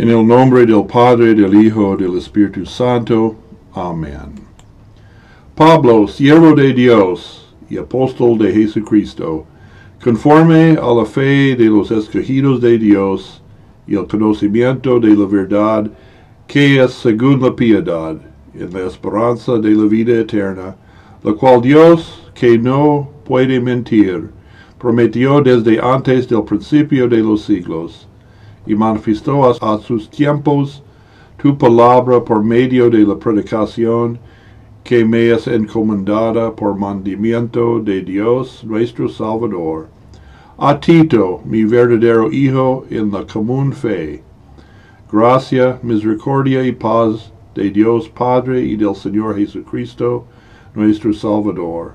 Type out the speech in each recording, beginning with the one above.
En el nombre del Padre, del Hijo, del Espíritu Santo. Amén. Pablo, siervo de Dios y apóstol de Jesucristo, conforme a la fe de los escogidos de Dios y el conocimiento de la verdad que es según la piedad, en la esperanza de la vida eterna, la cual Dios, que no puede mentir, prometió desde antes del principio de los siglos, y manifestó a, sus tiempos tu palabra por medio de la predicación que me es encomendada por mandamiento de Dios nuestro Salvador. A Tito, mi verdadero hijo en la común fe, gracia, misericordia y paz de Dios Padre y del Señor Jesucristo, nuestro Salvador.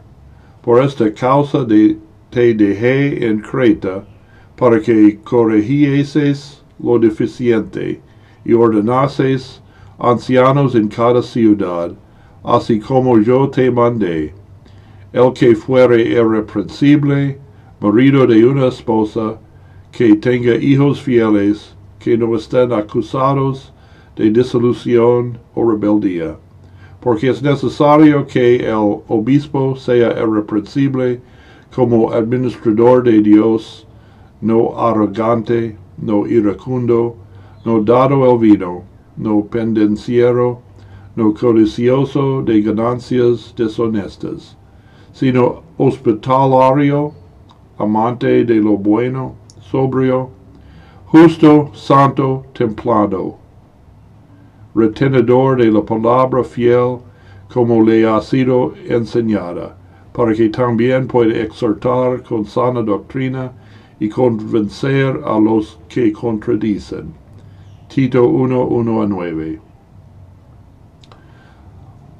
Por esta causa de, te dejé en Creta, para que corrigieses lo deficiente y ordenases ancianos en cada ciudad, así como yo te mandé. El que fuere irreprensible, marido de una esposa, que tenga hijos fieles, que no estén acusados de disolución o rebeldía, porque es necesario que el obispo sea irreprensible como administrador de Dios, no arrogante, no iracundo, no dado el vino, no pendenciero, no codicioso de ganancias deshonestas, sino hospitalario, amante de lo bueno, sobrio, justo, santo, templado, retenedor de la palabra fiel, como le ha sido enseñada, para que también pueda exhortar con sana doctrina y convencer a los que contradicen. Tito 1, 1 a 9.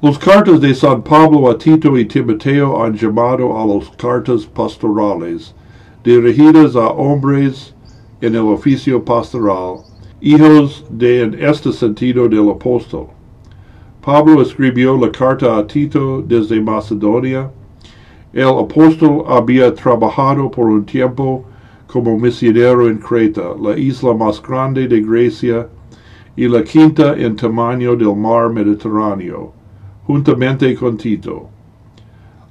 Los cartas de San Pablo a Tito y Timoteo han llamado a las cartas pastorales, dirigidas a hombres en el oficio pastoral, hijos de en este sentido del apóstol. Pablo escribió la carta a Tito desde Macedonia. El apóstol había trabajado por un tiempo como misionero en Creta, la isla más grande de Grecia y la quinta en tamaño del mar Mediterráneo, juntamente con Tito.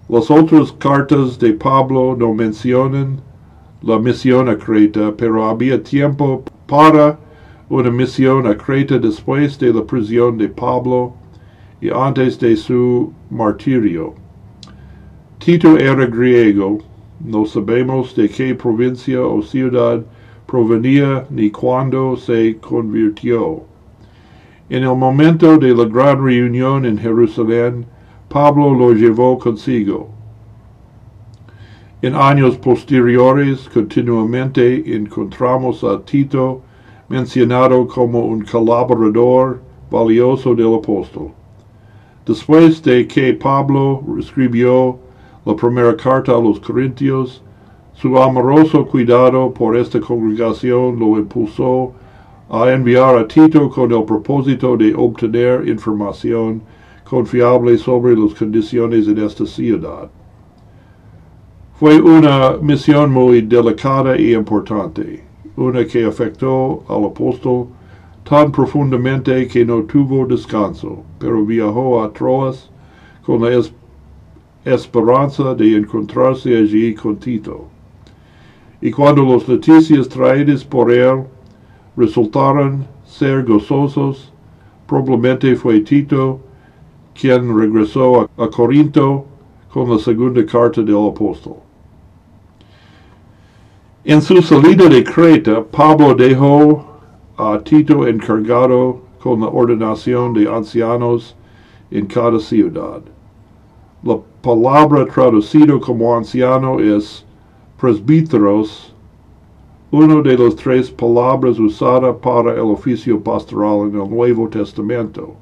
Las otras cartas de Pablo no mencionan la misión a Creta, pero había tiempo para una misión a Creta después de la prisión de Pablo y antes de su martirio. Tito era griego, no sabemos de qué provincia o ciudad provenía ni cuándo se convirtió. En el momento de la gran reunión en Jerusalén, Pablo lo llevó consigo. En años posteriores, continuamente encontramos a Tito mencionado como un colaborador valioso del apóstol. Después de que Pablo escribió la primera carta a los Corintios, su amoroso cuidado por esta congregación lo impulsó a enviar a Tito con el propósito de obtener información confiable sobre las condiciones en esta ciudad. Fue una misión muy delicada y importante, una que afectó al apóstol tan profundamente que no tuvo descanso, pero viajó a Troas con la esperanza de encontrarse allí con Tito. Y cuando las noticias traídas por él resultaron ser gozosos, probablemente fue Tito quien regresó a, a Corinto con la segunda carta del apóstol. En su salida de Creta, Pablo dejó a Tito encargado con la ordenación de ancianos en cada ciudad. La palabra traducido como anciano es presbíteros, una de las tres palabras usada para el oficio pastoral en el Nuevo Testamento.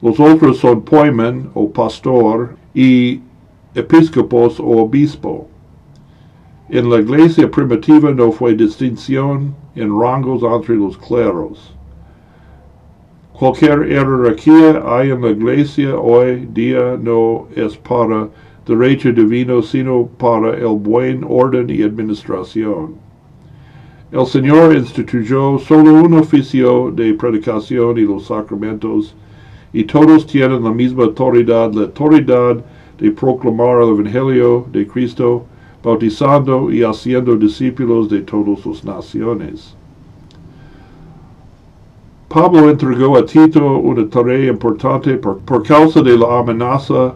Los otros son poimen o pastor y episcopos o obispo. En la iglesia primitiva no fue distinción en rangos entre los cleros. Cualquier jerarquía hay en la iglesia hoy día no es para derecho divino, sino para el buen orden y administración. El Señor instituyó solo un oficio de predicación y los sacramentos, y todos tienen la misma autoridad, la autoridad de proclamar el Evangelio de Cristo, bautizando y haciendo discípulos de todas las naciones. Pablo entregó a Tito una tarea importante por, por causa de la amenaza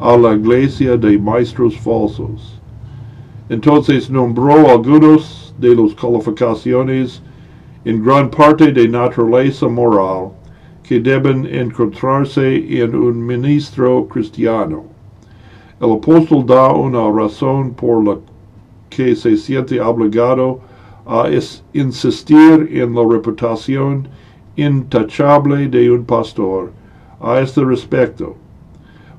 a la iglesia de maestros falsos. Entonces nombró algunos de las calificaciones en gran parte de naturaleza moral que deben encontrarse en un ministro cristiano. El apóstol da una razón por la que se siente obligado a insistir en la reputación intachable de un pastor a este respecto,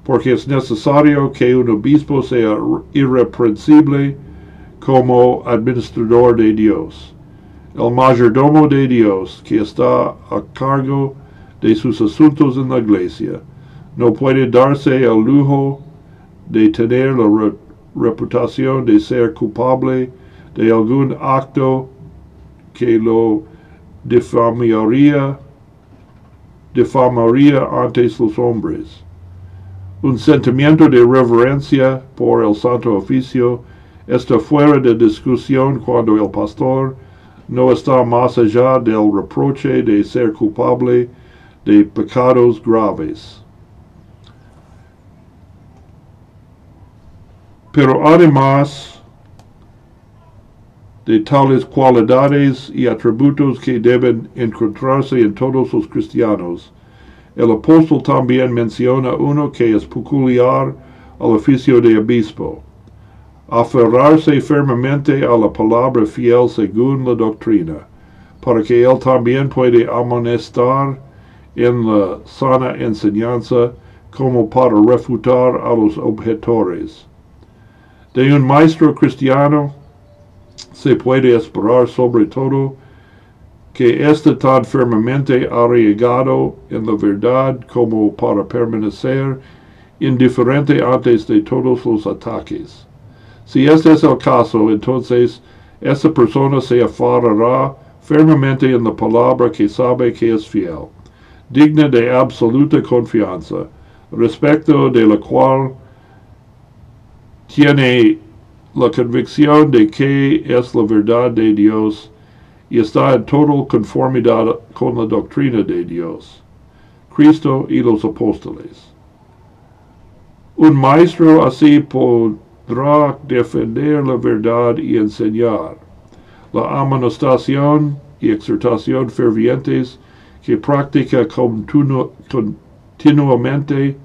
porque es necesario que un obispo sea irreprensible como administrador de Dios, el mayordomo de Dios que está a cargo de sus asuntos en la iglesia, no puede darse el lujo de tener la re reputación de ser culpable de algún acto que lo difamaría, difamaría ante los hombres. Un sentimiento de reverencia por el santo oficio está fuera de discusión cuando el pastor no está más allá del reproche de ser culpable de pecados graves. Pero además de tales cualidades y atributos que deben encontrarse en todos los cristianos, el apóstol también menciona uno que es peculiar al oficio de obispo, aferrarse firmemente a la palabra fiel según la doctrina, para que él también puede amonestar en la sana enseñanza como para refutar a los objetores. De un maestro cristiano se puede esperar sobre todo que esté tan firmemente arraigado en la verdad como para permanecer indiferente antes de todos los ataques. Si este es el caso, entonces esa persona se aferrará firmemente en la palabra que sabe que es fiel, digna de absoluta confianza, respecto de la cual tiene la convicción de que es la verdad de Dios y está en total conformidad con la doctrina de Dios, Cristo y los apóstoles. Un maestro así podrá defender la verdad y enseñar. La amonestación y exhortación fervientes que practica continuamente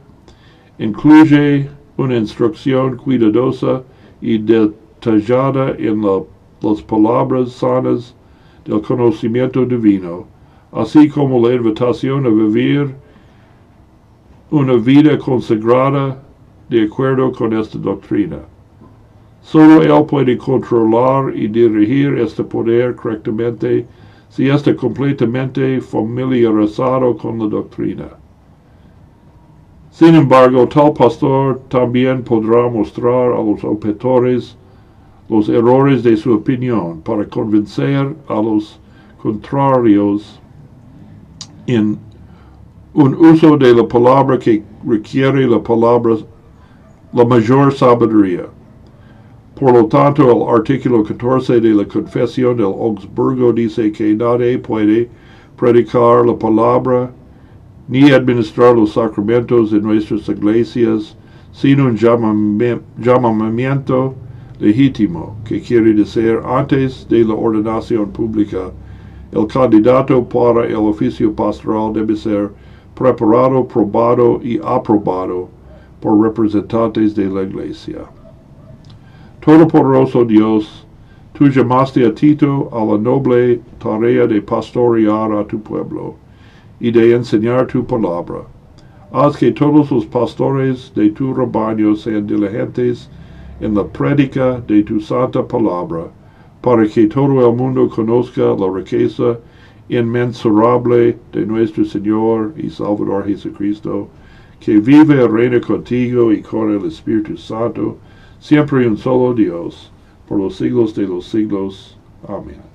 incluye una instrucción cuidadosa y detallada en la, las palabras sanas del conocimiento divino, así como la invitación a vivir una vida consagrada de acuerdo con esta doctrina. Solo Él puede controlar y dirigir este poder correctamente si está completamente familiarizado con la doctrina. Sin embargo, tal pastor también podrá mostrar a los objetores los errores de su opinión para convencer a los contrarios en un uso de la palabra que requiere la palabra la mayor sabiduría. Por lo tanto, el artículo 14 de la Confesión del Augsburgo dice que nadie puede predicar la palabra ni administrar los sacramentos de nuestras iglesias sin un llamamiento legítimo, que quiere decir antes de la ordenación pública, el candidato para el oficio pastoral debe ser preparado, probado y aprobado por representantes de la iglesia. Todopoderoso Dios, tú llamaste a Tito a la noble tarea de pastorear a tu pueblo y de enseñar tu palabra. Haz que todos los pastores de tu rebaño sean diligentes en la prédica de tu santa palabra, para que todo el mundo conozca la riqueza inmensurable de nuestro Señor y Salvador Jesucristo, que vive y reina contigo y con el Espíritu Santo, siempre un solo Dios, por los siglos de los siglos. Amén.